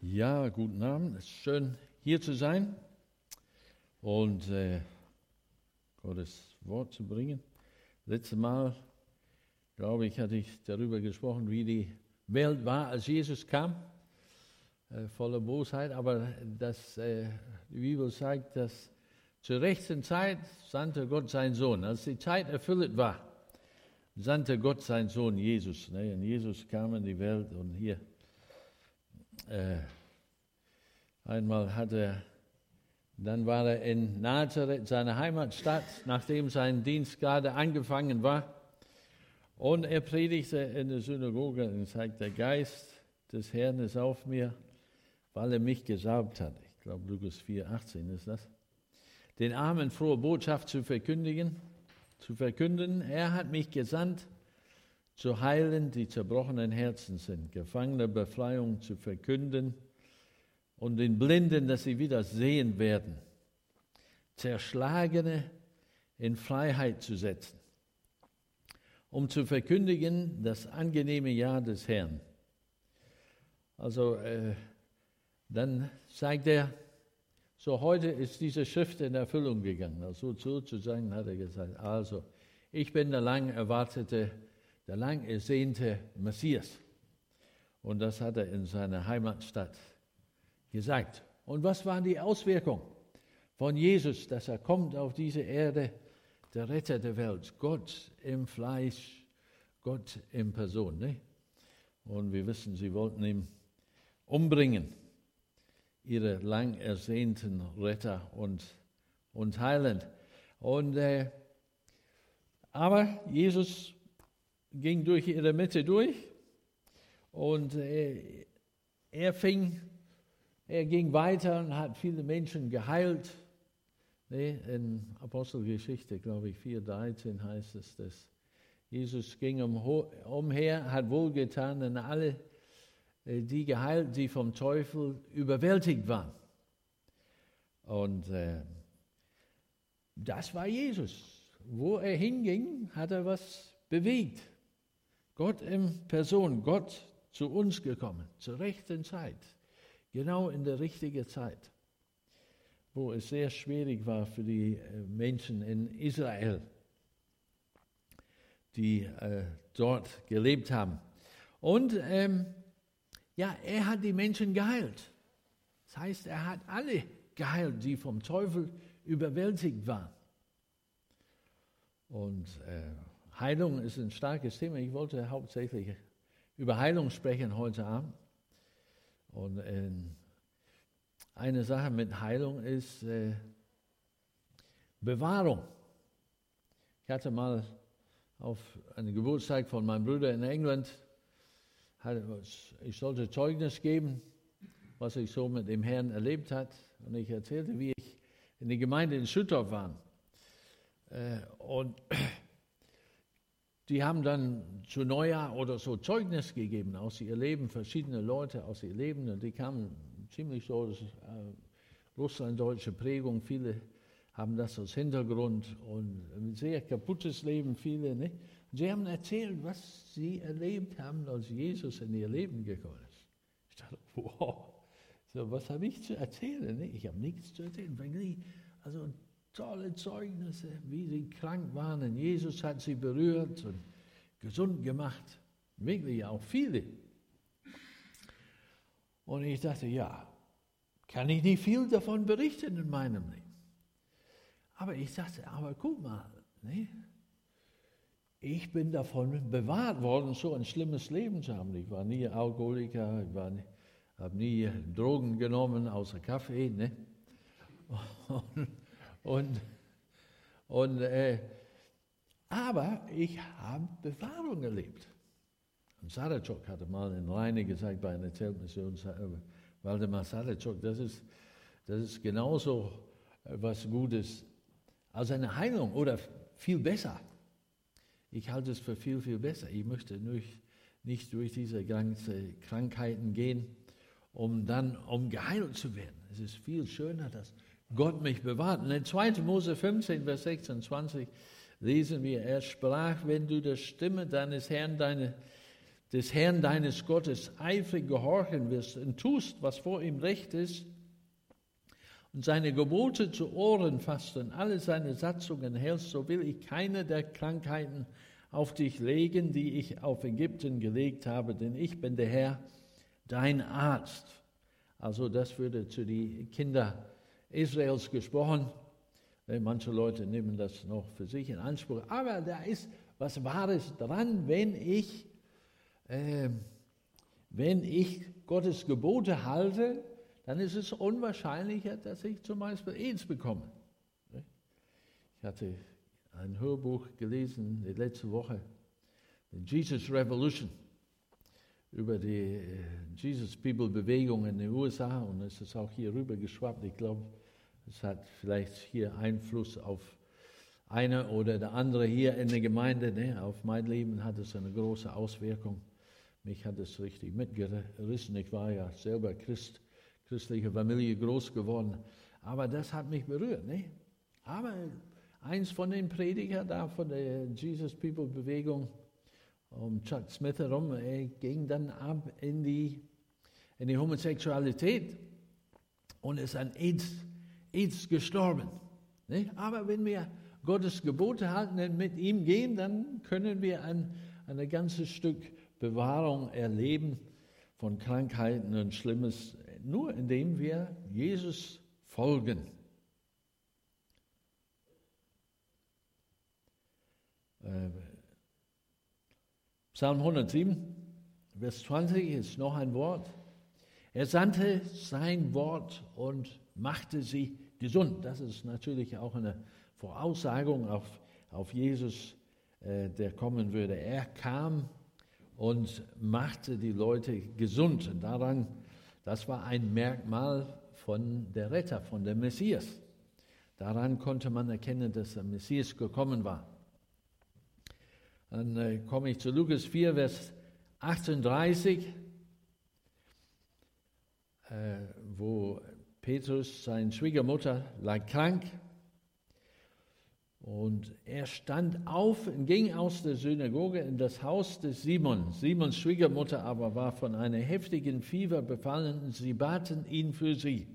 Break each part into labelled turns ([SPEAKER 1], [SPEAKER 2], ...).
[SPEAKER 1] Ja, guten Abend. Es ist schön, hier zu sein und äh, Gottes Wort zu bringen. Letztes Mal, glaube ich, hatte ich darüber gesprochen, wie die Welt war, als Jesus kam, äh, voller Bosheit. Aber das, äh, die Bibel sagt, dass zur rechten Zeit sandte Gott seinen Sohn. Als die Zeit erfüllt war, sandte Gott seinen Sohn Jesus. Ne? Und Jesus kam in die Welt und hier äh, einmal hat er, dann war er in Nazareth, seiner Heimatstadt, nachdem sein Dienst gerade angefangen war. Und er predigte in der Synagoge und sagt, der Geist des Herrn ist auf mir, weil er mich gesalbt hat. Ich glaube, Lukas 4, 18 ist das. Den Armen frohe Botschaft zu verkündigen, zu verkünden. Er hat mich gesandt, zu heilen, die zerbrochenen Herzen sind, Gefangene Befreiung zu verkünden und den Blinden, dass sie wieder sehen werden, Zerschlagene in Freiheit zu setzen, um zu verkündigen das angenehme Jahr des Herrn. Also äh, dann sagt er, so heute ist diese Schrift in Erfüllung gegangen. Also sozusagen hat er gesagt, also ich bin der lang erwartete der lang ersehnte Messias. Und das hat er in seiner Heimatstadt gesagt. Und was waren die Auswirkungen von Jesus, dass er kommt auf diese Erde, der Retter der Welt, Gott im Fleisch, Gott in Person. Ne? Und wir wissen, sie wollten ihn umbringen, ihre lang ersehnten Retter und, und Heiland. Und, äh, aber Jesus ging durch ihre Mitte durch und äh, er fing, er ging weiter und hat viele Menschen geheilt. Nee, in Apostelgeschichte, glaube ich, 4,13 heißt es, dass Jesus ging umher, hat wohlgetan an alle, äh, die geheilt, die vom Teufel überwältigt waren. Und äh, das war Jesus. Wo er hinging, hat er was bewegt. Gott in Person, Gott zu uns gekommen, zur rechten Zeit, genau in der richtigen Zeit, wo es sehr schwierig war für die äh, Menschen in Israel, die äh, dort gelebt haben. Und ähm, ja, er hat die Menschen geheilt. Das heißt, er hat alle geheilt, die vom Teufel überwältigt waren. Und äh, Heilung ist ein starkes Thema. Ich wollte hauptsächlich über Heilung sprechen heute Abend. Und äh, eine Sache mit Heilung ist äh, Bewahrung. Ich hatte mal auf einen Geburtstag von meinem Bruder in England, ich sollte Zeugnis geben, was ich so mit dem Herrn erlebt hat. Und ich erzählte, wie ich in die Gemeinde in Schüttorf war. Äh, und die haben dann zu Neujahr oder so Zeugnis gegeben aus ihr Leben, verschiedene Leute aus ihr Leben. Und die kamen ziemlich so, ist, äh, russlanddeutsche Prägung, viele haben das als Hintergrund und ein sehr kaputtes Leben, viele. Ne? sie haben erzählt, was sie erlebt haben, als Jesus in ihr Leben gekommen ist. Ich dachte, wow, so, was habe ich zu erzählen? Ne? Ich habe nichts zu erzählen. Also tolle Zeugnisse, wie sie krank waren. Und Jesus hat sie berührt und gesund gemacht. Wirklich auch viele. Und ich dachte, ja, kann ich nicht viel davon berichten in meinem Leben. Aber ich dachte, aber guck mal, ne? ich bin davon bewahrt worden, so ein schlimmes Leben zu haben. Ich war nie Alkoholiker, ich habe nie Drogen genommen, außer Kaffee. Ne? Und, und, und, äh, aber ich habe Bewahrung erlebt. Und Sadachok hatte mal in Reine gesagt bei einer Zeltmission, äh, Waldemar Sadachok, das ist, das ist genauso äh, was Gutes als eine Heilung oder viel besser. Ich halte es für viel, viel besser. Ich möchte nicht durch diese ganzen Krankheiten gehen, um dann um geheilt zu werden. Es ist viel schöner, dass Gott mich bewahrt. Und in 2. Mose 15, Vers 26 lesen wir, er sprach, wenn du der Stimme deines Herrn, deine, des Herrn deines Gottes eifrig gehorchen wirst und tust, was vor ihm recht ist, und seine Gebote zu Ohren fasst und alle seine Satzungen hältst, so will ich keine der Krankheiten auf dich legen, die ich auf Ägypten gelegt habe, denn ich bin der Herr, dein Arzt. Also das würde zu den Kindern Israels gesprochen. Manche Leute nehmen das noch für sich in Anspruch. Aber da ist was Wahres dran, wenn ich, äh, wenn ich Gottes Gebote halte, dann ist es unwahrscheinlicher, dass ich zum Beispiel AIDS bekomme. Ich hatte ein Hörbuch gelesen letzte Woche, Jesus Revolution, über die äh, Jesus People Bewegung in den USA und es ist auch hier rüber geschwappt. Ich glaube, es hat vielleicht hier Einfluss auf eine oder der andere hier in der Gemeinde. Ne? Auf mein Leben hat es eine große Auswirkung. Mich hat es richtig mitgerissen. Ich war ja selber Christ, christliche Familie groß geworden. Aber das hat mich berührt. Ne? Aber eins von den Predigern da von der Jesus People Bewegung, um Chuck Smith herum, er ging dann ab in die, in die Homosexualität und ist an AIDS, AIDS gestorben. Nicht? Aber wenn wir Gottes Gebote halten und mit ihm gehen, dann können wir ein, ein ganzes Stück Bewahrung erleben von Krankheiten und Schlimmes, nur indem wir Jesus folgen. Äh, Psalm 107, Vers 20 ist noch ein Wort. Er sandte sein Wort und machte sie gesund. Das ist natürlich auch eine Voraussagung auf, auf Jesus, äh, der kommen würde. Er kam und machte die Leute gesund. Und daran, das war ein Merkmal von der Retter, von der Messias. Daran konnte man erkennen, dass der Messias gekommen war. Dann äh, komme ich zu Lukas 4, Vers 38, äh, wo Petrus, seine Schwiegermutter, lag krank. Und er stand auf und ging aus der Synagoge in das Haus des Simon. Simons Schwiegermutter aber war von einer heftigen Fieber befallen und sie baten ihn für sie.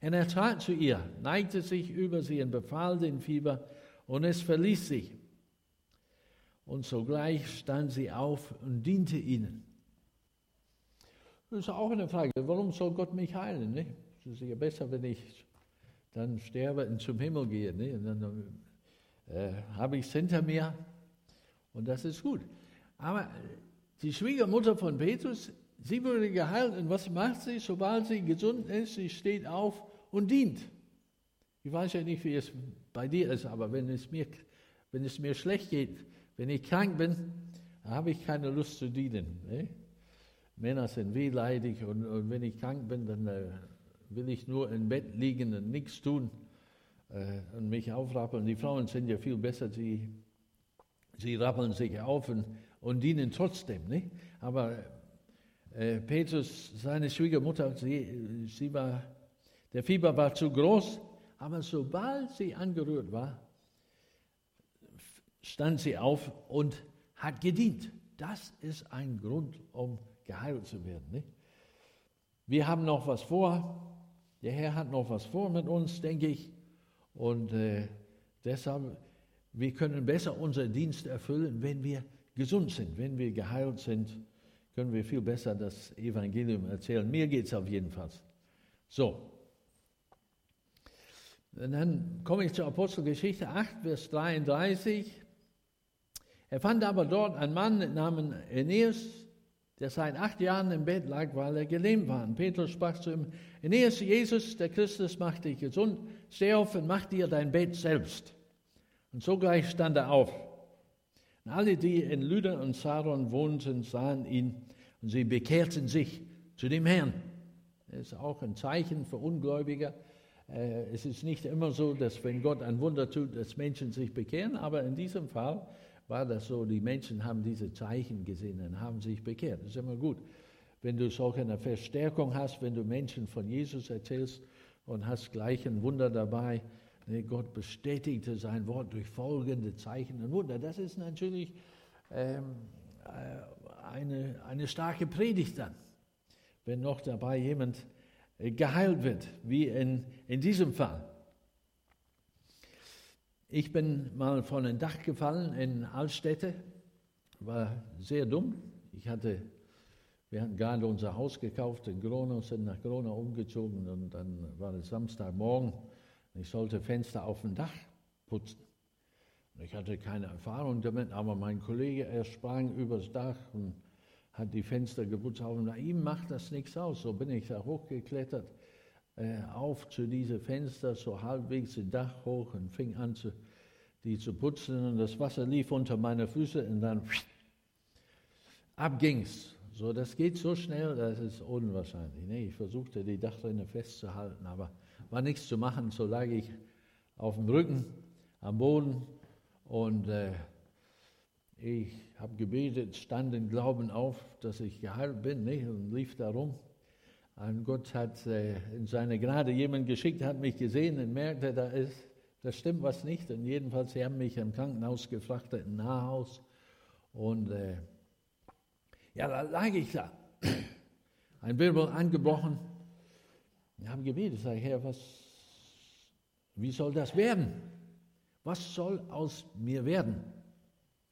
[SPEAKER 1] Und er trat zu ihr, neigte sich über sie und befahl den Fieber und es verließ sie und sogleich stand sie auf und diente ihnen. Das ist auch eine Frage, warum soll Gott mich heilen? Ne? Es ist ja besser, wenn ich dann sterbe und zum Himmel gehe. Ne? Und dann äh, habe ich es hinter mir und das ist gut. Aber die Schwiegermutter von Petrus, sie wurde geheilt und was macht sie, sobald sie gesund ist? Sie steht auf und dient. Ich weiß ja nicht, wie es bei dir ist, aber wenn es mir, wenn es mir schlecht geht, wenn ich krank bin, habe ich keine Lust zu dienen. Ne? Männer sind wehleidig und, und, wenn ich krank bin, dann äh, will ich nur im Bett liegen und nichts tun äh, und mich aufrappeln. Die Frauen sind ja viel besser, sie, sie rappeln sich auf und, und dienen trotzdem. Ne? Aber äh, Petrus, seine Schwiegermutter, sie, sie war, der Fieber war zu groß, aber sobald sie angerührt war, stand sie auf und hat gedient. Das ist ein Grund, um geheilt zu werden. Nicht? Wir haben noch was vor. Der Herr hat noch was vor mit uns, denke ich. Und äh, deshalb, wir können besser unseren Dienst erfüllen, wenn wir gesund sind, wenn wir geheilt sind, können wir viel besser das Evangelium erzählen. Mir geht es auf jeden Fall. So. Und dann komme ich zur Apostelgeschichte 8, Vers 33. Er fand aber dort einen Mann namens Aeneas, der seit acht Jahren im Bett lag, weil er gelähmt war. Und Petrus sprach zu ihm, Aeneas, Jesus, der Christus, macht dich gesund. Steh auf und mach dir dein Bett selbst. Und sogleich stand er auf. Und alle, die in Lüder und Saron wohnten, sahen ihn und sie bekehrten sich zu dem Herrn. Das ist auch ein Zeichen für Ungläubiger. Äh, es ist nicht immer so, dass wenn Gott ein Wunder tut, dass Menschen sich bekehren, aber in diesem Fall war das so, die Menschen haben diese Zeichen gesehen und haben sich bekehrt. Das ist immer gut. Wenn du solch eine Verstärkung hast, wenn du Menschen von Jesus erzählst und hast gleich ein Wunder dabei, ne, Gott bestätigte sein Wort durch folgende Zeichen und Wunder. Das ist natürlich ähm, äh, eine, eine starke Predigt dann, wenn noch dabei jemand äh, geheilt wird, wie in, in diesem Fall. Ich bin mal von einem Dach gefallen in Altstädte, war sehr dumm. Ich hatte, wir hatten gerade unser Haus gekauft in Gronau, sind nach Gronau umgezogen und dann war es Samstagmorgen. Ich sollte Fenster auf dem Dach putzen. Ich hatte keine Erfahrung damit, aber mein Kollege, er sprang übers Dach und hat die Fenster geputzt. Und bei ihm macht das nichts aus. So bin ich da hochgeklettert, äh, auf zu diesen Fenster, so halbwegs das Dach hoch und fing an, zu, die zu putzen. Und das Wasser lief unter meine Füße und dann ab ging's. So, das geht so schnell, das ist unwahrscheinlich. Nee, ich versuchte, die Dachrinne festzuhalten, aber war nichts zu machen. So lag ich auf dem Rücken am Boden und äh, ich habe gebetet, stand in Glauben auf, dass ich geheilt bin nicht? und lief darum. Und Gott hat äh, in seine Gnade jemanden geschickt, hat mich gesehen und merkte, da ist, da stimmt was nicht. Und jedenfalls, sie haben mich im Krankenhaus gefrachtet, im Nahhaus. Und äh, ja, da lag ich da. Ein Wirbel angebrochen. Ich habe gebetet, sage Herr, was, wie soll das werden? Was soll aus mir werden?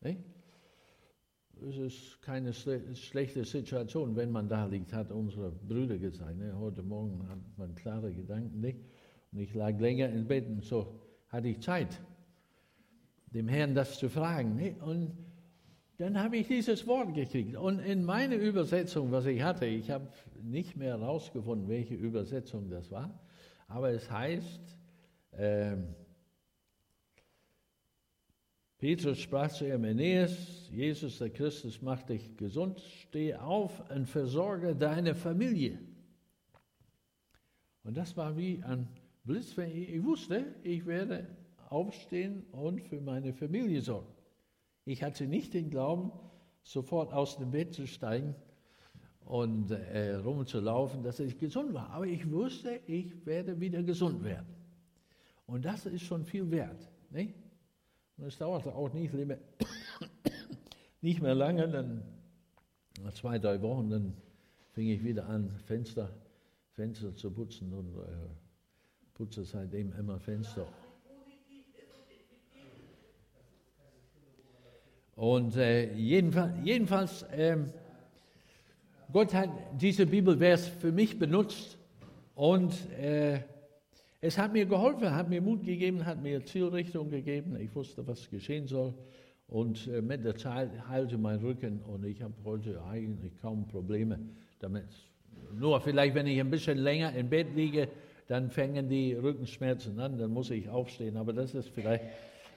[SPEAKER 1] Es ist keine schlechte Situation, wenn man da liegt, hat unsere Brüder gesagt. Ne? Heute Morgen hat man klare Gedanken nicht. Und ich lag länger im Bett und so hatte ich Zeit, dem Herrn das zu fragen. Ne? Und dann habe ich dieses Wort gekriegt. Und in meiner Übersetzung, was ich hatte, ich habe nicht mehr herausgefunden, welche Übersetzung das war, aber es heißt, äh, Petrus sprach zu ihm, Aeneas, Jesus der Christus macht dich gesund, steh auf und versorge deine Familie. Und das war wie ein ich wusste, ich werde aufstehen und für meine Familie sorgen. Ich hatte nicht den Glauben, sofort aus dem Bett zu steigen und äh, rumzulaufen, dass ich gesund war. Aber ich wusste, ich werde wieder gesund werden. Und das ist schon viel wert. Nicht? Und es dauerte auch nicht, nicht mehr lange, dann nach zwei, drei Wochen, dann fing ich wieder an, Fenster, Fenster zu putzen und äh, putze seitdem immer Fenster. Und äh, jedenfalls, jedenfalls äh, Gott hat diese Bibelvers für mich benutzt und äh, es hat mir geholfen, hat mir Mut gegeben, hat mir Zielrichtung gegeben. Ich wusste, was geschehen soll. Und äh, mit der Zeit heilte mein Rücken und ich habe heute eigentlich kaum Probleme damit. Nur vielleicht, wenn ich ein bisschen länger im Bett liege, dann fängen die Rückenschmerzen an, dann muss ich aufstehen. Aber das ist vielleicht,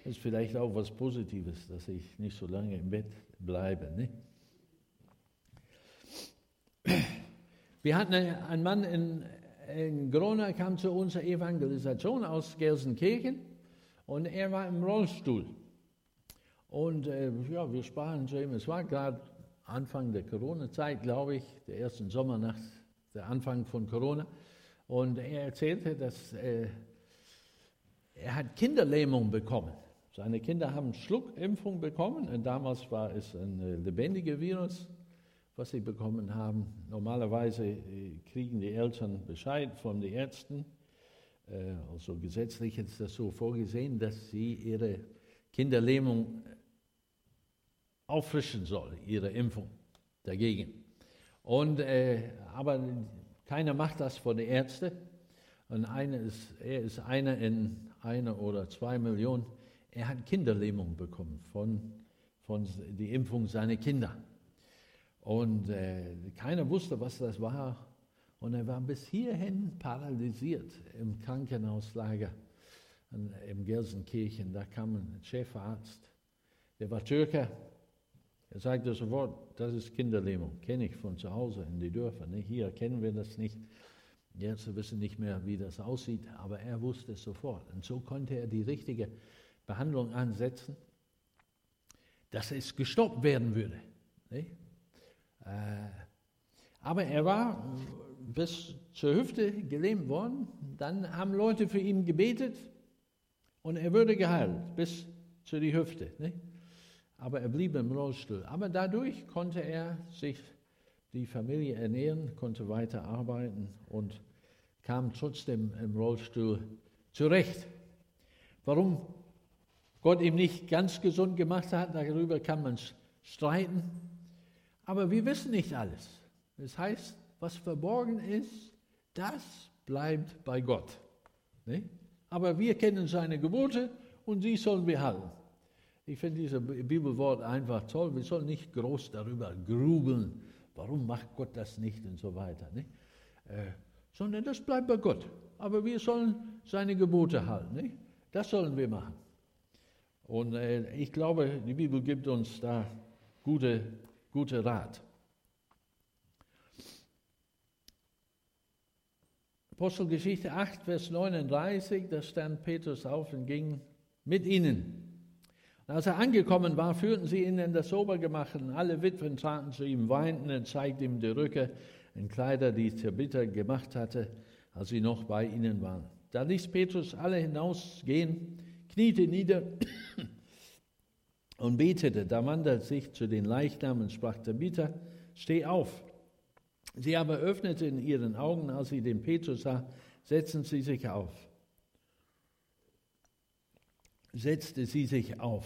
[SPEAKER 1] ist vielleicht auch was Positives, dass ich nicht so lange im Bett bleibe. Ne? Wir hatten einen Mann in in Grona kam zu unserer Evangelisation aus Gelsenkirchen und er war im Rollstuhl. Und äh, ja, wir sprachen zu ihm, es war gerade Anfang der Corona-Zeit, glaube ich, der ersten Sommer nach der Anfang von Corona. Und er erzählte, dass äh, er hat Kinderlähmung bekommen. Seine Kinder haben Schluckimpfung bekommen und damals war es ein äh, lebendiger Virus was sie bekommen haben. Normalerweise äh, kriegen die Eltern Bescheid von den Ärzten. Äh, also gesetzlich ist das so vorgesehen, dass sie ihre Kinderlähmung auffrischen soll, ihre Impfung dagegen. Und, äh, aber keiner macht das von den Ärzten. Und eine ist, er ist einer in einer oder zwei Millionen. Er hat Kinderlähmung bekommen von, von der Impfung seiner Kinder. Und äh, keiner wusste, was das war. Und er war bis hierhin paralysiert im Krankenhauslager in Gelsenkirchen. Da kam ein Chefarzt, der war Türke. Er sagte sofort, das ist Kinderlähmung, kenne ich von zu Hause in die Dörfer. Ne? Hier kennen wir das nicht. Jetzt wissen nicht mehr, wie das aussieht, aber er wusste es sofort. Und so konnte er die richtige Behandlung ansetzen, dass es gestoppt werden würde. Ne? Äh, aber er war bis zur Hüfte gelähmt worden. Dann haben Leute für ihn gebetet und er wurde geheilt bis zu die Hüfte. Nicht? Aber er blieb im Rollstuhl. Aber dadurch konnte er sich die Familie ernähren, konnte weiter arbeiten und kam trotzdem im Rollstuhl zurecht. Warum Gott ihn nicht ganz gesund gemacht hat, darüber kann man streiten. Aber wir wissen nicht alles. Das heißt, was verborgen ist, das bleibt bei Gott. Aber wir kennen seine Gebote und sie sollen wir halten. Ich finde dieses Bibelwort einfach toll. Wir sollen nicht groß darüber grubeln, warum macht Gott das nicht und so weiter. Ne? Äh, sondern das bleibt bei Gott. Aber wir sollen seine Gebote halten. Ne? Das sollen wir machen. Und äh, ich glaube, die Bibel gibt uns da gute, gute Rat. Apostelgeschichte 8, Vers 39, da stand Petrus auf und ging mit ihnen. Als er angekommen war, führten sie ihn in das Obergemach und alle Witwen traten zu ihm, weinten und zeigten ihm die Rücke und Kleider, die Tabitha gemacht hatte, als sie noch bei ihnen waren. Da ließ Petrus alle hinausgehen, kniete nieder und betete. Da wandte er sich zu den Leichnam und sprach, Tabitha, steh auf. Sie aber öffnete in ihren Augen, als sie den Petrus sah, setzten sie sich auf. Setzte sie sich auf.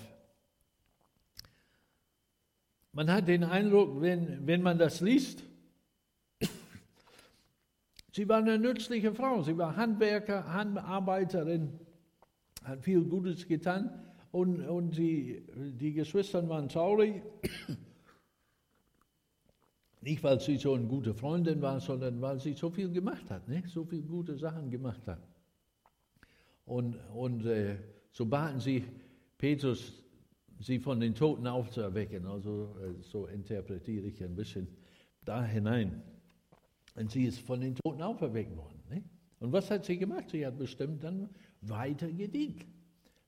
[SPEAKER 1] Man hat den Eindruck, wenn, wenn man das liest, sie war eine nützliche Frau, sie war Handwerker, Handarbeiterin, hat viel Gutes getan und, und die, die Geschwister waren traurig nicht, weil sie so eine gute Freundin war, sondern weil sie so viel gemacht hat, ne? so viele gute Sachen gemacht hat. Und, und äh, so baten sie Petrus, sie von den Toten aufzuerwecken. Also äh, so interpretiere ich ein bisschen da hinein. Und sie ist von den Toten auferweckt worden. Ne? Und was hat sie gemacht? Sie hat bestimmt dann weiter gedient.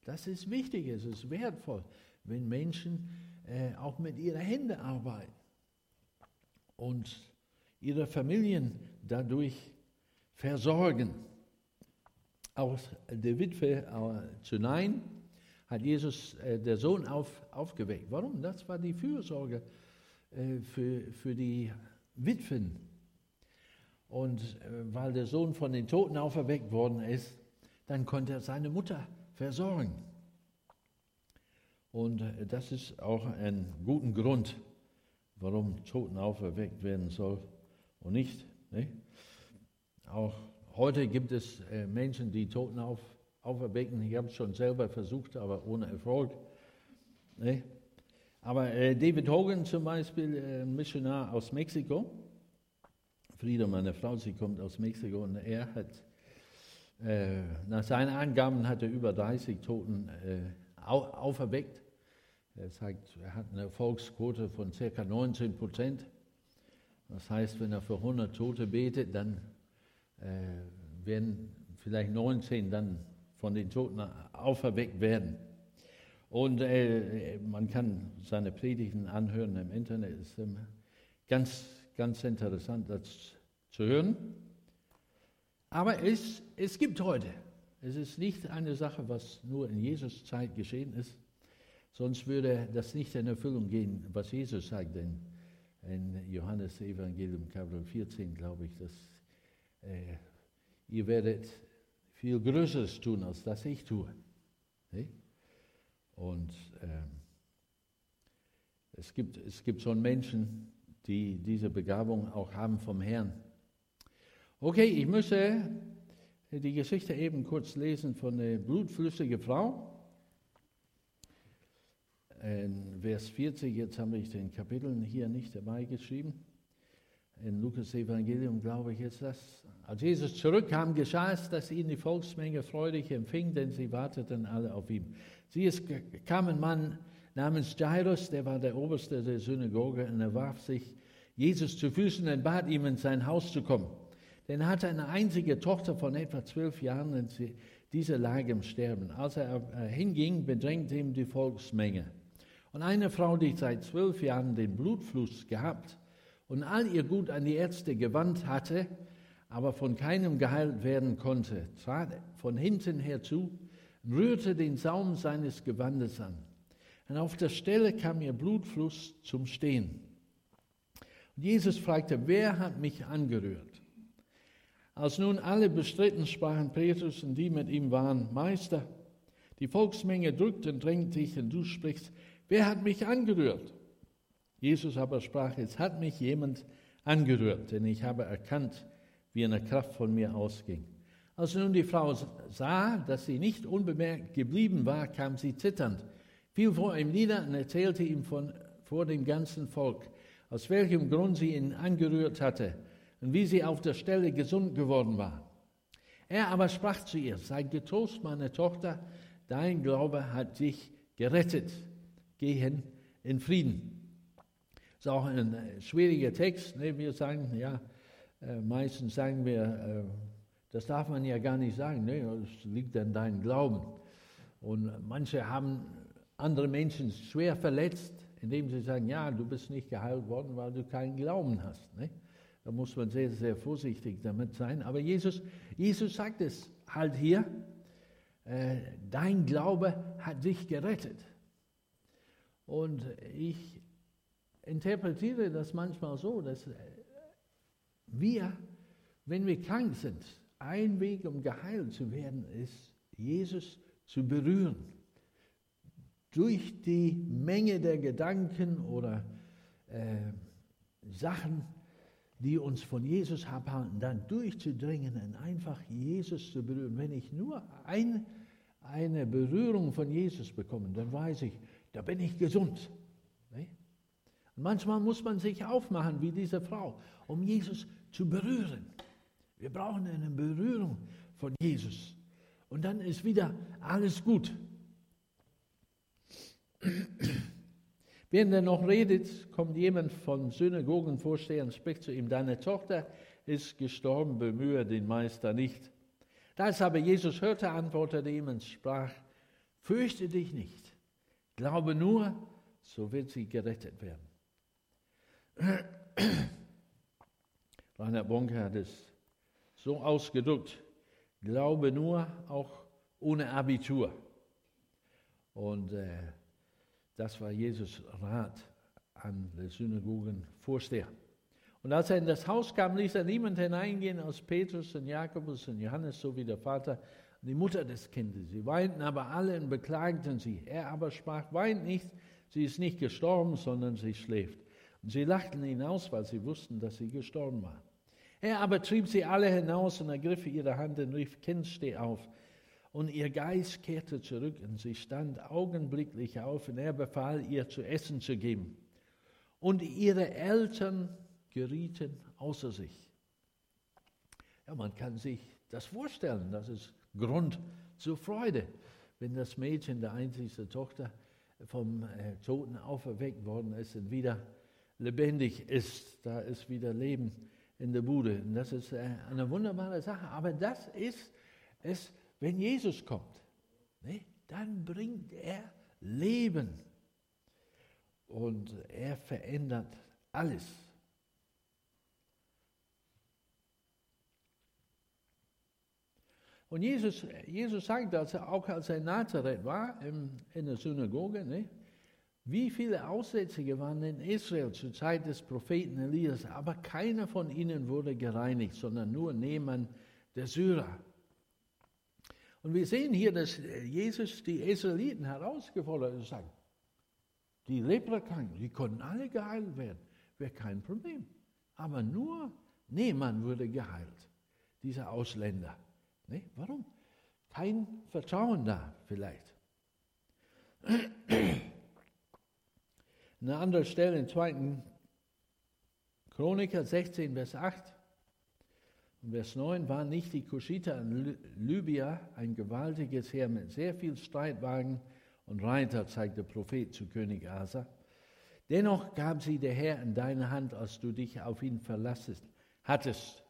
[SPEAKER 1] Das ist wichtig, es ist wertvoll, wenn Menschen äh, auch mit ihren Händen arbeiten und ihre Familien dadurch versorgen. Aus der Witwe äh, zu Nein hat Jesus äh, der Sohn auf, aufgeweckt. Warum? Das war die Fürsorge äh, für, für die Witwen. Und äh, weil der Sohn von den Toten auferweckt worden ist, dann konnte er seine Mutter versorgen. Und äh, das ist auch ein guter Grund, warum Toten auferweckt werden soll und nicht. Ne? Auch heute gibt es äh, Menschen, die Toten auf, auferwecken. Ich habe es schon selber versucht, aber ohne Erfolg. Ne? Aber äh, David Hogan zum Beispiel, äh, Missionar aus Mexiko, Frieda, meine Frau, sie kommt aus Mexiko und er hat, nach seinen Angaben hat er über 30 Toten auferweckt. Er sagt, er hat eine Erfolgsquote von ca. 19 Prozent. Das heißt, wenn er für 100 Tote betet, dann äh, werden vielleicht 19 dann von den Toten auferweckt werden. Und äh, man kann seine Predigten anhören im Internet. Ist ähm, ganz, ganz interessant, das zu hören. Aber es, es gibt heute. Es ist nicht eine Sache, was nur in Jesus Zeit geschehen ist. Sonst würde das nicht in Erfüllung gehen, was Jesus sagt in, in Johannes Evangelium Kapitel 14, glaube ich, dass äh, ihr werdet viel Größeres tun, als das ich tue. Nicht? Und äh, es, gibt, es gibt schon Menschen, die diese Begabung auch haben vom Herrn. Okay, ich müsse die Geschichte eben kurz lesen von der blutflüssigen Frau in Vers 40, jetzt habe ich den Kapiteln hier nicht dabei geschrieben. In Lukas Evangelium glaube ich jetzt das. Als Jesus zurückkam, geschah es, dass ihn die Volksmenge freudig empfing, denn sie warteten alle auf ihn. Sie es kam ein Mann namens Jairus, der war der Oberste der Synagoge, und er warf sich Jesus zu Füßen und bat ihm, in sein Haus zu kommen. Denn er hatte eine einzige Tochter von etwa zwölf Jahren und sie, diese lag im Sterben. Als er hinging, bedrängte ihm die Volksmenge. Und eine Frau, die seit zwölf Jahren den Blutfluss gehabt und all ihr Gut an die Ärzte gewandt hatte, aber von keinem geheilt werden konnte, trat von hinten herzu, rührte den Saum seines Gewandes an. Und auf der Stelle kam ihr Blutfluss zum Stehen. Und Jesus fragte, wer hat mich angerührt? Als nun alle bestritten, sprachen Petrus und die mit ihm waren, Meister, die Volksmenge drückt und drängt dich und du sprichst, wer hat mich angerührt? Jesus aber sprach, es hat mich jemand angerührt, denn ich habe erkannt, wie eine Kraft von mir ausging. Als nun die Frau sah, dass sie nicht unbemerkt geblieben war, kam sie zitternd, fiel vor ihm nieder und erzählte ihm von, vor dem ganzen Volk, aus welchem Grund sie ihn angerührt hatte und wie sie auf der Stelle gesund geworden war. Er aber sprach zu ihr, sei getrost, meine Tochter, dein Glaube hat dich gerettet. Geh hin in Frieden. Ist auch ein äh, schwieriger Text. Ne? Wir sagen, ja, äh, meistens sagen wir, äh, das darf man ja gar nicht sagen. Ne? Das liegt an deinem Glauben. Und manche haben andere Menschen schwer verletzt, indem sie sagen, ja, du bist nicht geheilt worden, weil du keinen Glauben hast. Ne? Da muss man sehr, sehr vorsichtig damit sein. Aber Jesus, Jesus sagt es halt hier, äh, dein Glaube hat dich gerettet. Und ich interpretiere das manchmal so, dass äh, wir, wenn wir krank sind, ein Weg, um geheilt zu werden, ist, Jesus zu berühren. Durch die Menge der Gedanken oder äh, Sachen, die uns von Jesus abhalten, dann durchzudringen und einfach Jesus zu berühren. Wenn ich nur ein, eine Berührung von Jesus bekomme, dann weiß ich, da bin ich gesund. Manchmal muss man sich aufmachen wie diese Frau, um Jesus zu berühren. Wir brauchen eine Berührung von Jesus. Und dann ist wieder alles gut. Während er noch redet, kommt jemand vom Synagogenvorsteher und spricht zu ihm, deine Tochter ist gestorben, bemühe den Meister nicht. Da es aber Jesus hörte, antwortete ihm und sprach, fürchte dich nicht, glaube nur, so wird sie gerettet werden. Rainer Bonke hat es so ausgedrückt, glaube nur, auch ohne Abitur. Und äh, das war Jesus Rat an den Synagogenvorsteher. Und als er in das Haus kam, ließ er niemand hineingehen als Petrus und Jakobus und Johannes sowie der Vater und die Mutter des Kindes. Sie weinten aber alle und beklagten sie. Er aber sprach, weint nicht, sie ist nicht gestorben, sondern sie schläft. Sie lachten ihn aus, weil sie wussten, dass sie gestorben war. Er aber trieb sie alle hinaus und ergriff ihre Hand und rief, Kind, steh auf. Und ihr Geist kehrte zurück und sie stand augenblicklich auf und er befahl ihr zu essen zu geben. Und ihre Eltern gerieten außer sich. Ja, man kann sich das vorstellen, das ist Grund zur Freude, wenn das Mädchen, der einzigste Tochter, vom äh, Toten auferweckt worden ist und wieder lebendig ist. Da ist wieder Leben in der Bude. Und das ist äh, eine wunderbare Sache. Aber das ist es, wenn Jesus kommt. Ne? Dann bringt er Leben. Und er verändert alles. Und Jesus, Jesus sagt, dass er auch als er in Nazareth war, in der Synagoge, ne? Wie viele Aussätzige waren in Israel zur Zeit des Propheten Elias, aber keiner von ihnen wurde gereinigt, sondern nur Nehmann der Syrer. Und wir sehen hier, dass Jesus die Israeliten herausgefordert hat und sagt, die Leprakranken, die konnten alle geheilt werden, wäre kein Problem. Aber nur Nehmann wurde geheilt, dieser Ausländer. Nee, warum? Kein Vertrauen da vielleicht. Eine andere Stelle in 2. Chroniker 16, Vers 8 und Vers 9 waren nicht die Kuschiter in Libya ein gewaltiges Heer mit sehr viel Streitwagen und Reiter, zeigt der Prophet zu König Asa. Dennoch gab sie der Herr in deine Hand, als du dich auf ihn verlassest, hattest.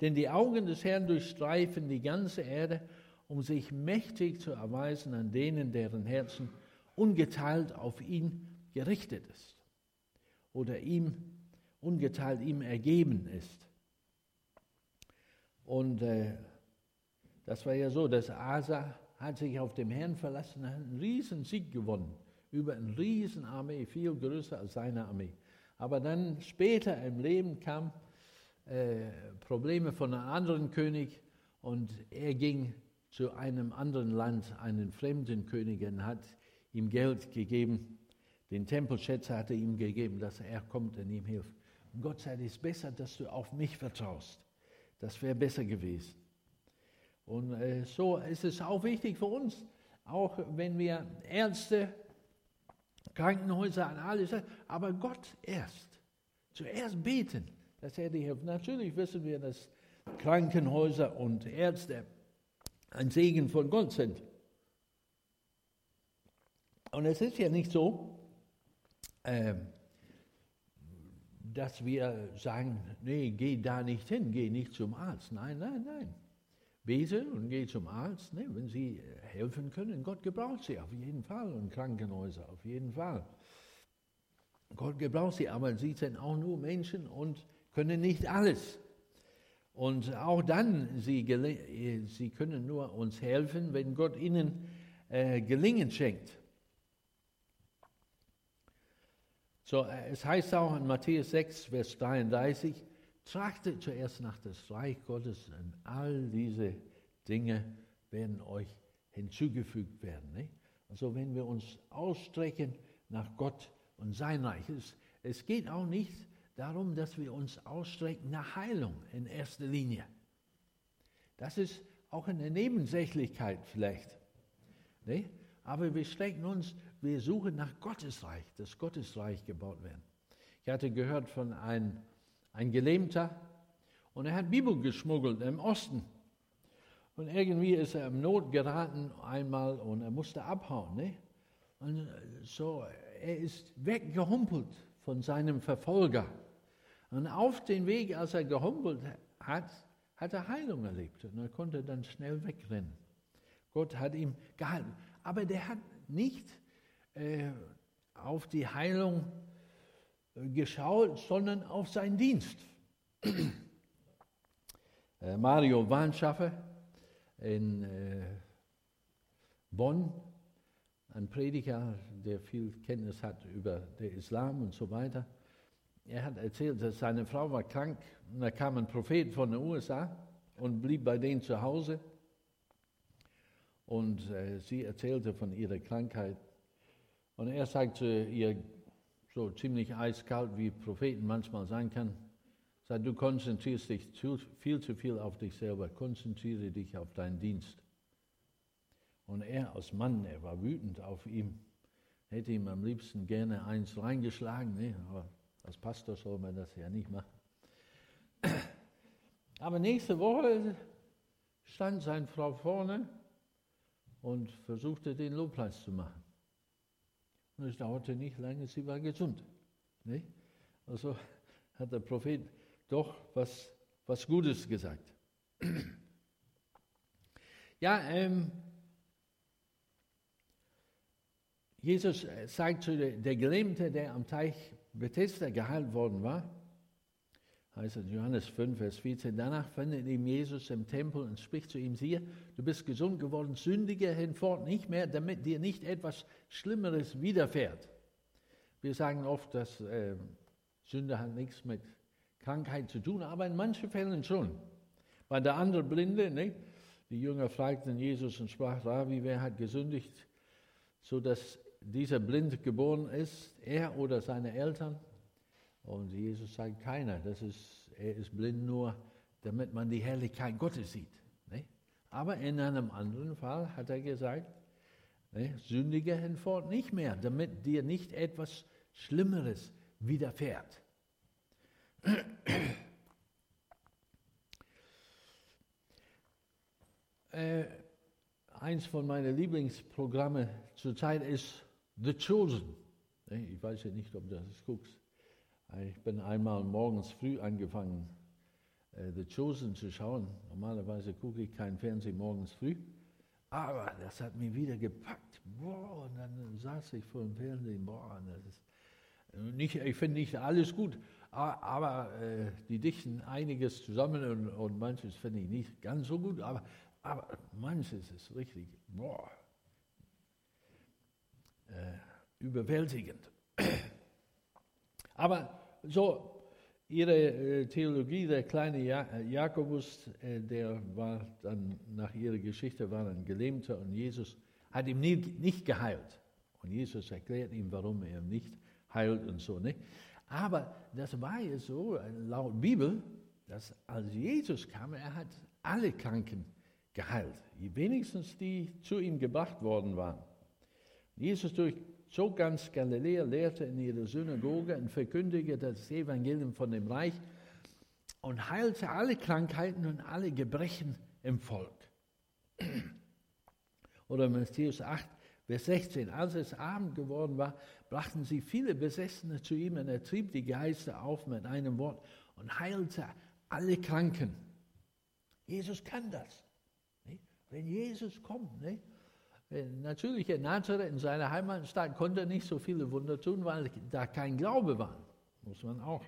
[SPEAKER 1] Denn die Augen des Herrn durchstreifen die ganze Erde, um sich mächtig zu erweisen an denen, deren Herzen ungeteilt auf ihn gerichtet ist oder ihm ungeteilt ihm ergeben ist. Und äh, das war ja so, dass Asa hat sich auf den Herrn verlassen, hat einen riesen Sieg gewonnen über eine Riesenarmee, viel größer als seine Armee. Aber dann später im Leben kamen äh, Probleme von einem anderen König und er ging zu einem anderen Land, einen fremden König, und hat ihm Geld gegeben. Den Tempelschätzer hat er ihm gegeben, dass er kommt und ihm hilft. Und Gott sagt, es ist besser, dass du auf mich vertraust. Das wäre besser gewesen. Und äh, so ist es auch wichtig für uns, auch wenn wir Ärzte, Krankenhäuser und alles, aber Gott erst. Zuerst beten, dass er dir hilft. Natürlich wissen wir, dass Krankenhäuser und Ärzte ein Segen von Gott sind. Und es ist ja nicht so, äh, dass wir sagen, nee, geh da nicht hin, geh nicht zum Arzt. Nein, nein, nein. Bete und geh zum Arzt, nee, wenn sie helfen können. Gott gebraucht sie auf jeden Fall und Krankenhäuser auf jeden Fall. Gott gebraucht sie, aber sie sind auch nur Menschen und können nicht alles. Und auch dann, sie, sie können nur uns helfen, wenn Gott ihnen äh, Gelingen schenkt. So, äh, es heißt auch in Matthäus 6, Vers 33, trachtet zuerst nach das Reich Gottes und all diese Dinge werden euch hinzugefügt werden. Nicht? Also wenn wir uns ausstrecken nach Gott und sein Reich, es, es geht auch nicht darum, dass wir uns ausstrecken nach Heilung in erster Linie. Das ist auch eine Nebensächlichkeit vielleicht. Nicht? Aber wir strecken uns wir suchen nach Gottes Reich, dass Gottes Reich gebaut wird. Ich hatte gehört von einem ein Gelähmter und er hat Bibel geschmuggelt im Osten. Und irgendwie ist er im Not geraten einmal und er musste abhauen. Ne? Und so, er ist weggehumpelt von seinem Verfolger. Und auf dem Weg, als er gehumpelt hat, hat er Heilung erlebt und er konnte dann schnell wegrennen. Gott hat ihm gehalten. Aber der hat nicht auf die Heilung äh, geschaut, sondern auf seinen Dienst. äh, Mario Warnschaffer in äh, Bonn, ein Prediger, der viel Kenntnis hat über den Islam und so weiter. Er hat erzählt, dass seine Frau war krank und da kam ein Prophet von den USA und blieb bei denen zu Hause. Und äh, sie erzählte von ihrer Krankheit und er sagte ihr so ziemlich eiskalt, wie Propheten manchmal sein kann, sagt, du konzentrierst dich zu, viel zu viel auf dich selber, konzentriere dich auf deinen Dienst. Und er als Mann, er war wütend auf ihn, hätte ihm am liebsten gerne eins reingeschlagen, ne? aber als Pastor soll man das ja nicht machen. Aber nächste Woche stand seine Frau vorne und versuchte den Lobpreis zu machen. Und es dauerte nicht lange, sie war gesund. Nicht? Also hat der Prophet doch was, was Gutes gesagt. Ja, ähm, Jesus sagt zu der, Gelähmte, der am Teich Bethesda geheilt worden war, heißt es Johannes 5, Vers 14. Danach findet ihm Jesus im Tempel und spricht zu ihm: Siehe, du bist gesund geworden, sündige hinfort nicht mehr, damit dir nicht etwas Schlimmeres widerfährt. Wir sagen oft, dass äh, Sünde hat nichts mit Krankheit zu tun, aber in manchen Fällen schon. Bei der anderen Blinde, ne, die Jünger fragten Jesus und sprach: Rabbi, wer hat gesündigt, sodass dieser Blind geboren ist, er oder seine Eltern? Und Jesus sagt keiner, das ist, er ist blind nur, damit man die Herrlichkeit Gottes sieht. Ne? Aber in einem anderen Fall hat er gesagt, ne, sündige hinfort nicht mehr, damit dir nicht etwas Schlimmeres widerfährt. äh, eins von meinen Lieblingsprogrammen zurzeit ist The Chosen. Ich weiß ja nicht, ob du das guckst. Ich bin einmal morgens früh angefangen, äh, The Chosen zu schauen. Normalerweise gucke ich kein Fernsehen morgens früh. Aber das hat mich wieder gepackt. Boah, und dann saß ich vor dem Fernsehen. Boah, das ist nicht, ich finde nicht alles gut, aber äh, die dichten einiges zusammen und, und manches finde ich nicht ganz so gut, aber, aber manches ist richtig. Boah. Äh, überwältigend. Aber so ihre äh, Theologie, der kleine äh, Jakobus, äh, der war dann nach ihrer Geschichte war ein Gelähmter und Jesus hat ihm nie, nicht geheilt. Und Jesus erklärt ihm, warum er nicht heilt und so. Nicht? Aber das war ja so, laut Bibel, dass als Jesus kam, er hat alle Kranken geheilt, wenigstens die zu ihm gebracht worden waren. Jesus durchzog ganz Galiläa, lehrte in ihrer Synagoge und verkündigte das Evangelium von dem Reich und heilte alle Krankheiten und alle Gebrechen im Volk. Oder Matthäus 8, Vers 16. Als es Abend geworden war, brachten sie viele Besessene zu ihm und er trieb die Geister auf mit einem Wort und heilte alle Kranken. Jesus kann das. Wenn Jesus kommt? Natürlich, in Nazareth, in seiner Heimatstadt, konnte er nicht so viele Wunder tun, weil da kein Glaube war. Muss man auch,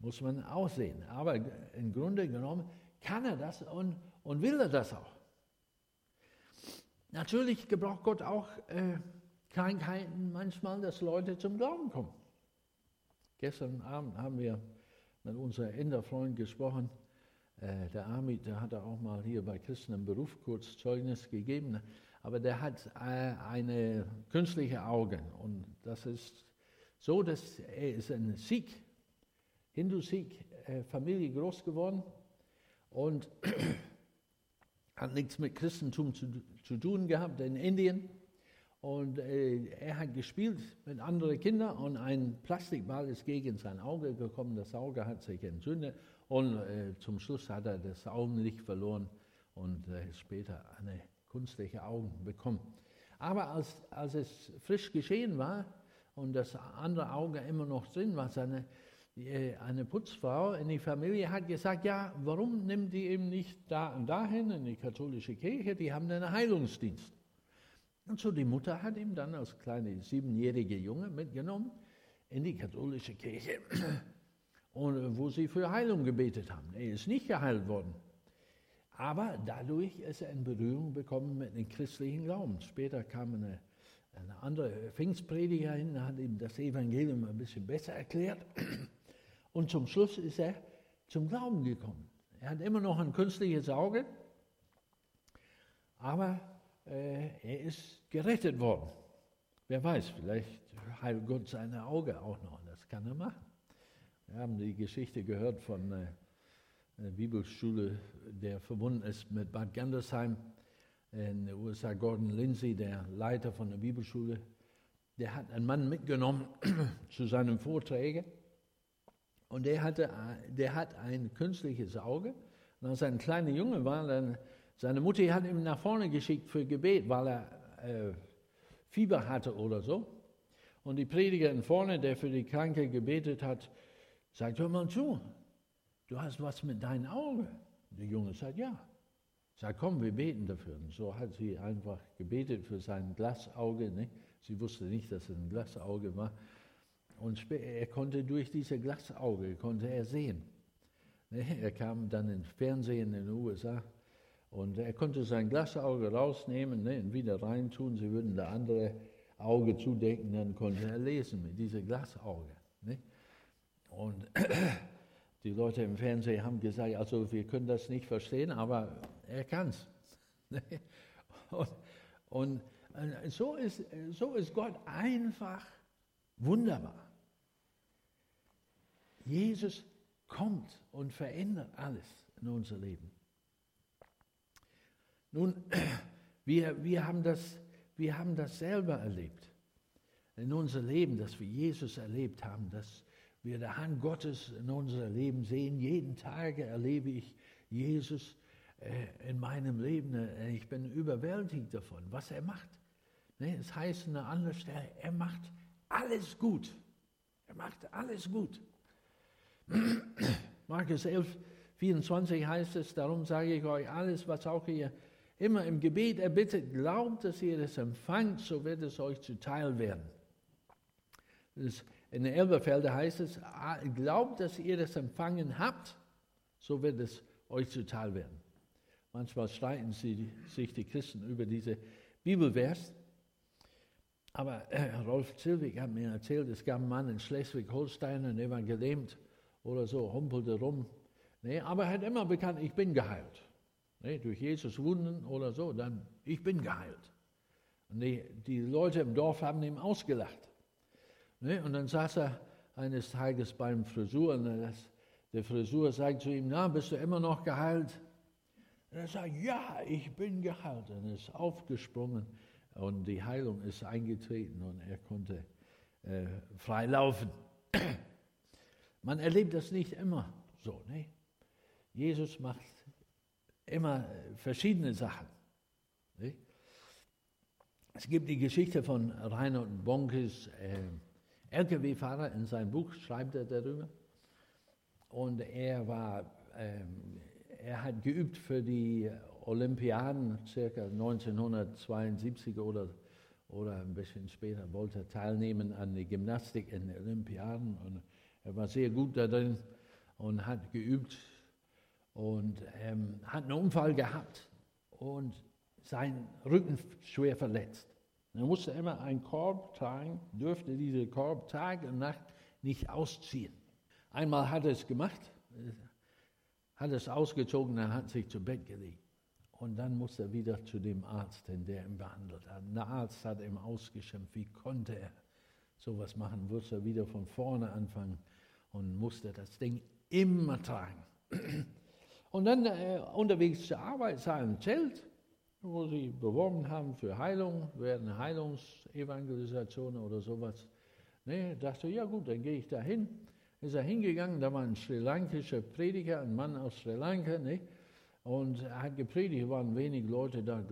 [SPEAKER 1] muss man auch sehen. Aber im Grunde genommen kann er das und, und will er das auch. Natürlich gebraucht Gott auch äh, Krankheiten manchmal, dass Leute zum Glauben kommen. Gestern Abend haben wir mit unserem Enderfreund gesprochen. Äh, der Amit, der hat auch mal hier bei Christen im Beruf kurz Zeugnis gegeben aber der hat äh, eine künstliche Auge. Und das ist so, dass er ist ein Sikh, Hindu-Sikh-Familie groß geworden und hat nichts mit Christentum zu, zu tun gehabt in Indien. Und äh, er hat gespielt mit anderen Kindern und ein Plastikball ist gegen sein Auge gekommen. Das Auge hat sich entzündet und äh, zum Schluss hat er das Augenlicht verloren und äh, später eine künstliche Augen bekommen. Aber als, als es frisch geschehen war und das andere Auge immer noch drin war, seine, äh, eine Putzfrau in die Familie hat gesagt, ja, warum nimmt die eben nicht da und dahin in die katholische Kirche, die haben einen Heilungsdienst. Und so die Mutter hat ihn dann als kleine siebenjährige Junge mitgenommen in die katholische Kirche, und wo sie für Heilung gebetet haben. Er ist nicht geheilt worden. Aber dadurch ist er in Berührung bekommen mit dem christlichen Glauben. Später kam eine, eine andere Pfingstprediger hin, hat ihm das Evangelium ein bisschen besser erklärt. Und zum Schluss ist er zum Glauben gekommen. Er hat immer noch ein künstliches Auge, aber äh, er ist gerettet worden. Wer weiß, vielleicht heilt Gott seine Auge auch noch. Das kann er machen. Wir haben die Geschichte gehört von äh, einer Bibelschule, der verbunden ist mit Bad Gandersheim in den USA. Gordon Lindsay, der Leiter von der Bibelschule, der hat einen Mann mitgenommen zu seinem Vorträgen und der, hatte, der hat ein künstliches Auge. Und als er ein kleiner Junge war, dann, seine Mutter hat ihn nach vorne geschickt für Gebet, weil er äh, Fieber hatte oder so. Und die Predigerin vorne, der für die Kranke gebetet hat, sagt, hör mal zu, du hast was mit deinen Augen. Der Junge sagt, ja. Sagt, komm, wir beten dafür. Und so hat sie einfach gebetet für sein Glasauge. Ne? Sie wusste nicht, dass es ein Glasauge war. Und er konnte durch dieses Glasauge, konnte er sehen. Ne? Er kam dann ins Fernsehen in den USA und er konnte sein Glasauge rausnehmen ne? und wieder reintun. Sie würden das andere Auge zudecken, dann konnte er lesen mit diesem Glasauge. Und Die Leute im Fernsehen haben gesagt, also wir können das nicht verstehen, aber er kann es. und, und so, ist, so ist Gott einfach wunderbar. Jesus kommt und verändert alles in unser Leben. Nun, wir, wir, haben das, wir haben das selber erlebt. In unser Leben, dass wir Jesus erlebt haben, dass wir der Hand Gottes in unser Leben sehen. Jeden Tag erlebe ich Jesus äh, in meinem Leben. Äh, ich bin überwältigt davon, was er macht. Ne, es heißt an einer anderen Stelle, er macht alles gut. Er macht alles gut. Markus 11, 24 heißt es, darum sage ich euch alles, was auch ihr immer im Gebet erbittet, glaubt, dass ihr es empfangt, so wird es euch zuteil werden. Das ist in den Elberfelder heißt es, ah, glaubt, dass ihr das empfangen habt, so wird es euch zuteil werden. Manchmal streiten sie, sich die Christen über diese Bibelvers. Aber äh, Rolf Zilwig hat mir erzählt, es gab einen Mann in Schleswig-Holstein, und der war gelähmt oder so, humpelte rum. Nee, aber er hat immer bekannt, ich bin geheilt. Nee, durch Jesus Wunden oder so, dann ich bin geheilt. Und die, die Leute im Dorf haben ihm ausgelacht. Nee, und dann saß er eines Tages beim Frisur und der Frisur sagt zu ihm, na, bist du immer noch geheilt? Und er sagt, ja, ich bin geheilt. Und er ist aufgesprungen und die Heilung ist eingetreten und er konnte äh, frei laufen. Man erlebt das nicht immer so. Ne? Jesus macht immer verschiedene Sachen. Ne? Es gibt die Geschichte von Reinhard Bonkes, äh, LKW-Fahrer, in seinem Buch schreibt er darüber. Und er war, äh, er hat geübt für die Olympiaden, circa 1972 oder, oder ein bisschen später, wollte er teilnehmen an der Gymnastik in den Olympiaden. Und er war sehr gut darin und hat geübt und ähm, hat einen Unfall gehabt und seinen Rücken schwer verletzt. Er musste immer einen Korb tragen, dürfte diesen Korb Tag und Nacht nicht ausziehen. Einmal hat er es gemacht, hat es ausgezogen, dann hat sich zu Bett gelegt. Und dann musste er wieder zu dem Arzt, der ihn behandelt hat. Der Arzt hat ihm ausgeschimpft, wie konnte er sowas machen, musste er wieder von vorne anfangen und musste das Ding immer tragen. Und dann äh, unterwegs zur Arbeit sah ein Zelt, wo sie beworben haben für Heilung, werden Heilungsevangelisationen oder sowas. Nee, dachte, ja gut, dann gehe ich da hin. Ist er hingegangen, da war ein sri lankischer Prediger, ein Mann aus Sri Lanka, nee, und er hat gepredigt, waren wenig Leute da,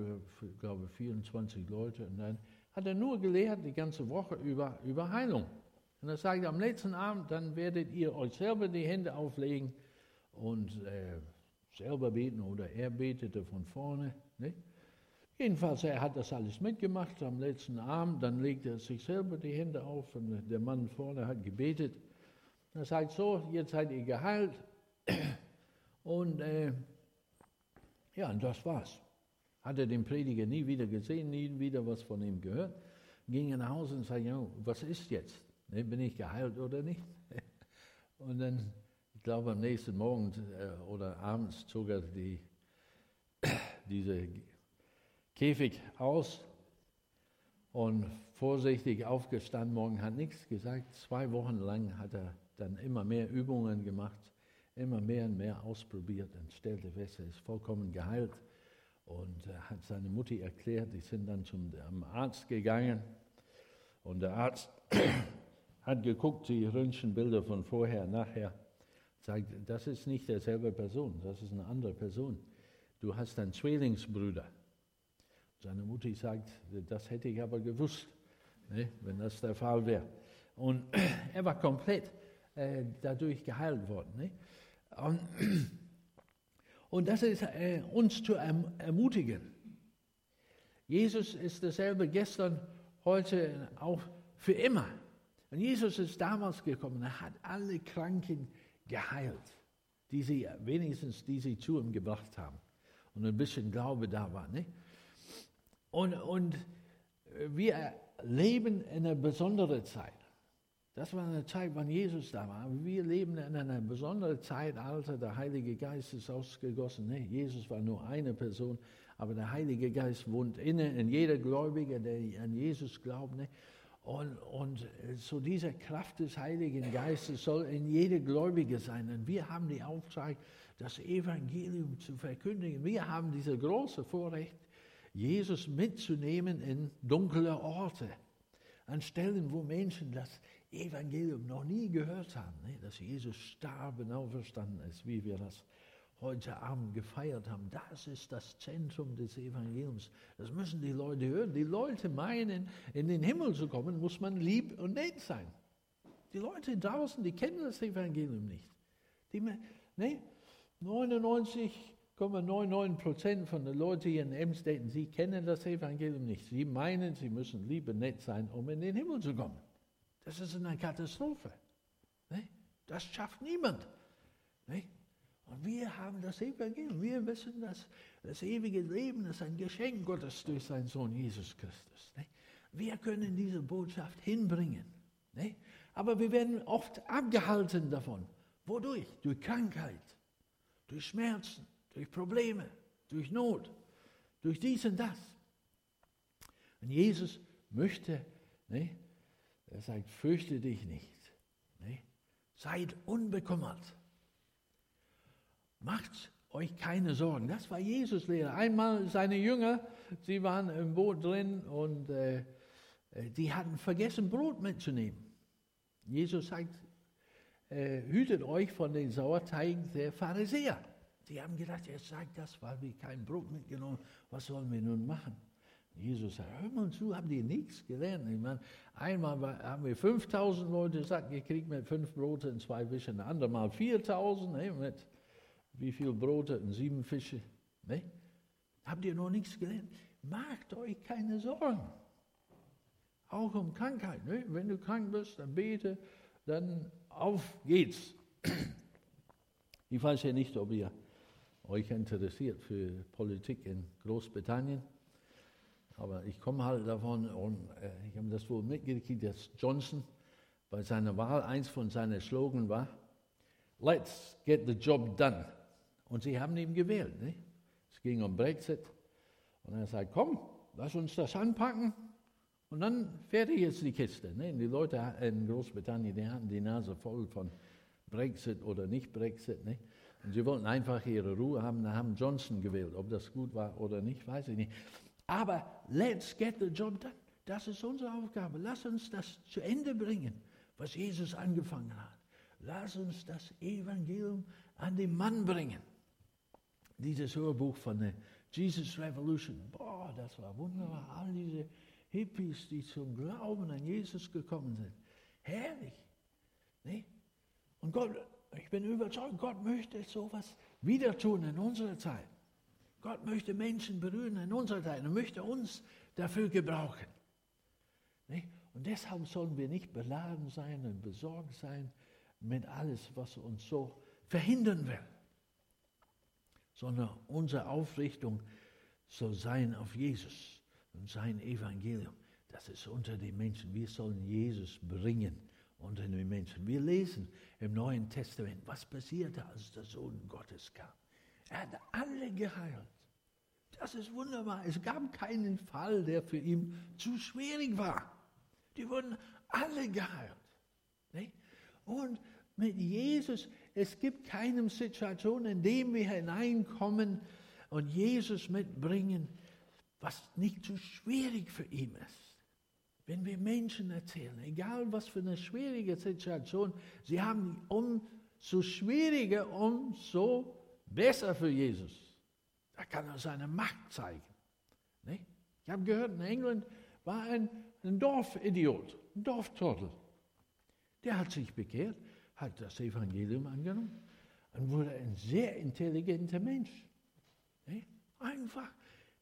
[SPEAKER 1] ich glaube 24 Leute. Und dann hat er nur gelehrt die ganze Woche über, über Heilung. Und er sagte, am letzten Abend, dann werdet ihr euch selber die Hände auflegen und äh, selber beten oder er betete von vorne. Ne? Jedenfalls, er hat das alles mitgemacht am letzten Abend, dann legte er sich selber die Hände auf und der Mann vorne hat gebetet. Er sagt so, jetzt seid ihr geheilt. Und äh, ja, und das war's. Hat er den Prediger nie wieder gesehen, nie wieder was von ihm gehört. Ging nach Hause und sagte, ja, was ist jetzt? Ne, bin ich geheilt oder nicht? Und dann glaube, am nächsten Morgen äh, oder abends zog er die, diese Käfig aus und vorsichtig aufgestanden. Morgen hat nichts gesagt. Zwei Wochen lang hat er dann immer mehr Übungen gemacht, immer mehr und mehr ausprobiert und stellte fest, er ist vollkommen geheilt und hat seine Mutti erklärt. Die sind dann zum Arzt gegangen und der Arzt hat geguckt, die Röntgenbilder von vorher, nachher sagt, das ist nicht derselbe Person, das ist eine andere Person. Du hast einen Zwillingsbruder. Seine Mutter sagt, das hätte ich aber gewusst, ne, wenn das der Fall wäre. Und er war komplett äh, dadurch geheilt worden. Ne? Und, und, das ist äh, uns zu erm ermutigen. Jesus ist dasselbe gestern, heute, auch für immer. Und Jesus ist damals gekommen, er hat alle Kranken geheilt, die sie, wenigstens die sie zu ihm gebracht haben und ein bisschen Glaube da war. Ne? Und, und wir leben in einer besonderen Zeit. Das war eine Zeit, wann Jesus da war. Wir leben in einer besonderen Zeitalter. Der Heilige Geist ist ausgegossen. Ne? Jesus war nur eine Person, aber der Heilige Geist wohnt inne in jeder Gläubige, der an Jesus glaubt. Ne? Und, und so diese Kraft des Heiligen Geistes soll in jede Gläubige sein. Und wir haben die Auftrag, das Evangelium zu verkündigen. Wir haben diese große Vorrecht, Jesus mitzunehmen in dunkle Orte. An Stellen, wo Menschen das Evangelium noch nie gehört haben, ne? dass Jesus starb und auferstanden ist, wie wir das heute Abend gefeiert haben. Das ist das Zentrum des Evangeliums. Das müssen die Leute hören. Die Leute meinen, in den Himmel zu kommen, muss man lieb und nett sein. Die Leute draußen, die kennen das Evangelium nicht. Die, ne, 99,99 Prozent von den Leuten hier in Emstetten, sie kennen das Evangelium nicht. Sie meinen, sie müssen lieb und nett sein, um in den Himmel zu kommen. Das ist eine Katastrophe. Ne? Das schafft niemand. Ne? Und wir haben das Evangelium. Wir wissen, dass das ewige Leben ist ein Geschenk Gottes durch seinen Sohn Jesus Christus. Wir können diese Botschaft hinbringen. Ne? Aber wir werden oft abgehalten davon. Wodurch? Durch Krankheit, durch Schmerzen, durch Probleme, durch Not, durch dies und das. Und Jesus möchte, ne, er sagt, fürchte dich nicht. Ne? Seid unbekümmert. Macht euch keine Sorgen. Das war Jesus Lehre. Einmal seine Jünger, sie waren im Boot drin und äh, äh die hatten vergessen, Brot mitzunehmen. Jesus sagt, äh, hütet euch von den Sauerteigen der Pharisäer. Die haben gedacht, er sagt das, weil wir kein Brot mitgenommen haben. Was sollen wir nun machen? Jesus sagt, hör mal zu, habt ihr nichts gelernt? Ich meine, einmal haben wir 5000 Leute satt gekriegt mit fünf Brote und zwei Fischen, ein andermal 4000 ne, mit wie viel Brote und sieben Fische. Ne? Habt ihr noch nichts gelernt? Macht euch keine Sorgen. Auch um Krankheit. Ne? Wenn du krank bist, dann bete, dann auf geht's. Ich weiß ja nicht, ob ihr euch interessiert für Politik in Großbritannien, aber ich komme halt davon und äh, ich habe das wohl mitgekriegt, dass Johnson bei seiner Wahl eins von seinen Slogan war, Let's get the job done. Und sie haben ihn gewählt. Nicht? Es ging um Brexit. Und er sagt, komm, lass uns das anpacken und dann fertig ist die Kiste. Ne? Die Leute in Großbritannien, die hatten die Nase voll von Brexit oder nicht Brexit. Ne? Und sie wollten einfach ihre Ruhe haben, da haben Johnson gewählt. Ob das gut war oder nicht, weiß ich nicht. Aber let's get the job done. Das ist unsere Aufgabe. Lass uns das zu Ende bringen, was Jesus angefangen hat. Lass uns das Evangelium an den Mann bringen. Dieses Hörbuch von der Jesus Revolution, boah, das war wunderbar. All diese Hippies, die zum Glauben an Jesus gekommen sind. Herrlich. Nee? Und Gott, ich bin überzeugt, Gott möchte sowas wieder tun in unserer Zeit. Gott möchte Menschen berühren in unserer Zeit und möchte uns dafür gebrauchen. Und deshalb sollen wir nicht beladen sein und besorgt sein mit alles, was uns so verhindern will, sondern unsere Aufrichtung soll sein auf Jesus und sein Evangelium. Das ist unter den Menschen. Wir sollen Jesus bringen unter den Menschen. Wir lesen im Neuen Testament, was passierte, als der Sohn Gottes kam. Er hat alle geheilt. Das ist wunderbar. Es gab keinen Fall, der für ihn zu schwierig war. Die wurden alle geheilt. Und mit Jesus, es gibt keine Situation, in der wir hineinkommen und Jesus mitbringen, was nicht zu schwierig für ihn ist. Wenn wir Menschen erzählen, egal was für eine schwierige Situation, sie haben umso schwieriger, umso besser für Jesus. Da kann er seine Macht zeigen. Nicht? Ich habe gehört, in England war ein, ein Dorfidiot, ein Dorftrottel. Der hat sich bekehrt, hat das Evangelium angenommen und wurde ein sehr intelligenter Mensch. Nicht? Einfach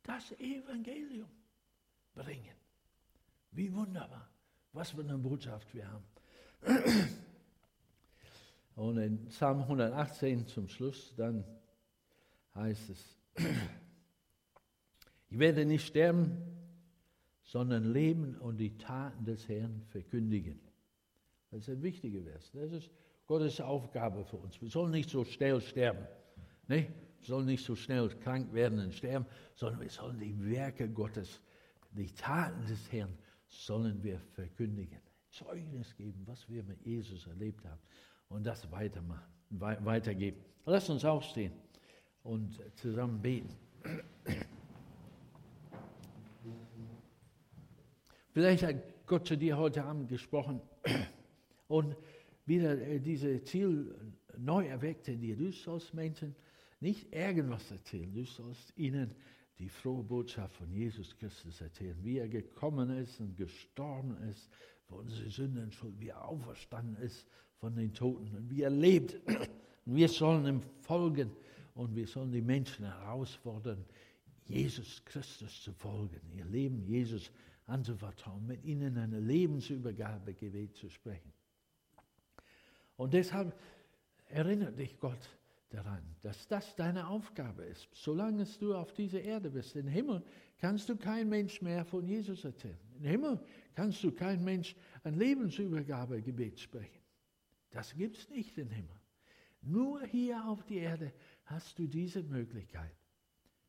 [SPEAKER 1] das Evangelium bringen. Wie wunderbar. Was für eine Botschaft wir haben. Und in Psalm 118 zum Schluss, dann heißt es, ich werde nicht sterben, sondern leben und die Taten des Herrn verkündigen. Das ist ein wichtiger Vers. Das ist Gottes Aufgabe für uns. Wir sollen nicht so schnell sterben. Ne? Wir sollen nicht so schnell krank werden und sterben, sondern wir sollen die Werke Gottes, die Taten des Herrn, sollen wir verkündigen. Zeugnis geben, was wir mit Jesus erlebt haben und das weitermachen, weitergeben. Lass uns aufstehen und zusammen beten. Vielleicht hat Gott zu dir heute Abend gesprochen und wieder äh, diese Ziel neu erweckt in dir. Du sollst Menschen nicht irgendwas erzählen, du sollst ihnen die frohe Botschaft von Jesus Christus erzählen, wie er gekommen ist und gestorben ist für unsere Sünden, wie er auferstanden ist von den Toten und wie er lebt. Und wir sollen ihm folgen und wir sollen die Menschen herausfordern, Jesus Christus zu folgen, ihr Leben Jesus anzuvertrauen, mit ihnen eine Lebensübergabe Gebet zu sprechen. Und deshalb erinnert dich Gott daran, dass das deine Aufgabe ist. Solange du auf dieser Erde bist, im Himmel kannst du kein Mensch mehr von Jesus erzählen. Im Himmel kannst du kein Mensch ein Lebensübergabegebet sprechen. Das gibt es nicht im Himmel. Nur hier auf der Erde hast du diese Möglichkeit.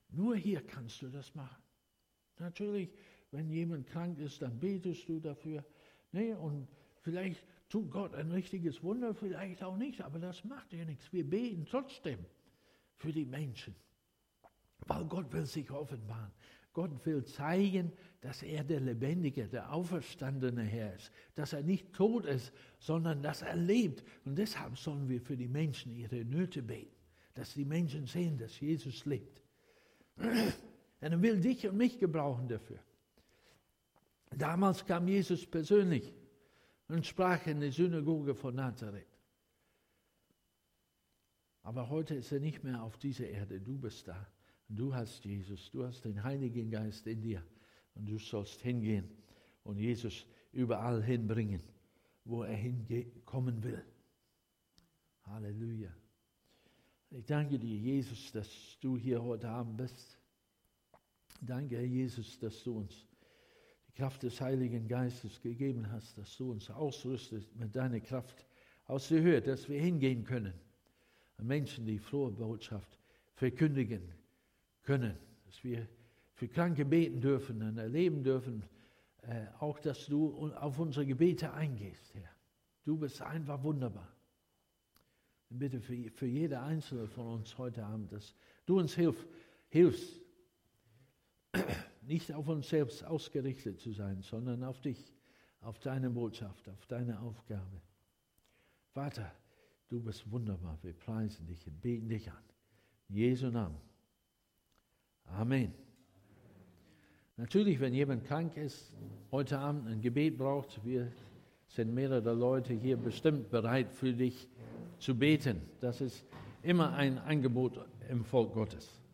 [SPEAKER 1] Nur hier kannst du das machen. Natürlich, wenn jemand krank ist, dann betest du dafür. Nee, und vielleicht tut Gott ein richtiges Wunder, vielleicht auch nicht, aber das macht ja nichts. Wir beten trotzdem für die Menschen, weil Gott will sich offenbaren. Gott will zeigen, dass er der lebendige, der auferstandene Herr ist, dass er nicht tot ist, sondern dass er lebt. Und deshalb sollen wir für die Menschen ihre Nöte beten, dass die Menschen sehen, dass Jesus lebt. Und er will dich und mich gebrauchen dafür. Damals kam Jesus persönlich und sprach in der Synagoge von Nazareth. Aber heute ist er nicht mehr auf dieser Erde. Du bist da. Du hast Jesus. Du hast den Heiligen Geist in dir. Und du sollst hingehen und Jesus überall hinbringen, wo er hinkommen will. Halleluja. Ich danke dir, Jesus, dass du hier heute Abend bist. Danke, Herr Jesus, dass du uns Kraft des Heiligen Geistes gegeben hast, dass du uns ausrüstest mit deiner Kraft aus der Höhe, dass wir hingehen können. Menschen, die frohe Botschaft verkündigen können, dass wir für Kranke beten dürfen und erleben dürfen, äh, auch dass du auf unsere Gebete eingehst, Herr. Du bist einfach wunderbar. Und bitte für, für jede einzelne von uns heute Abend, dass du uns hilf, hilfst, nicht auf uns selbst ausgerichtet zu sein, sondern auf dich, auf deine Botschaft, auf deine Aufgabe. Vater, du bist wunderbar. Wir preisen dich und beten dich an. In Jesu Namen. Amen. Natürlich, wenn jemand krank ist, heute Abend ein Gebet braucht, wir sind mehrere Leute hier bestimmt bereit für dich zu beten. Das ist immer ein Angebot im Volk Gottes.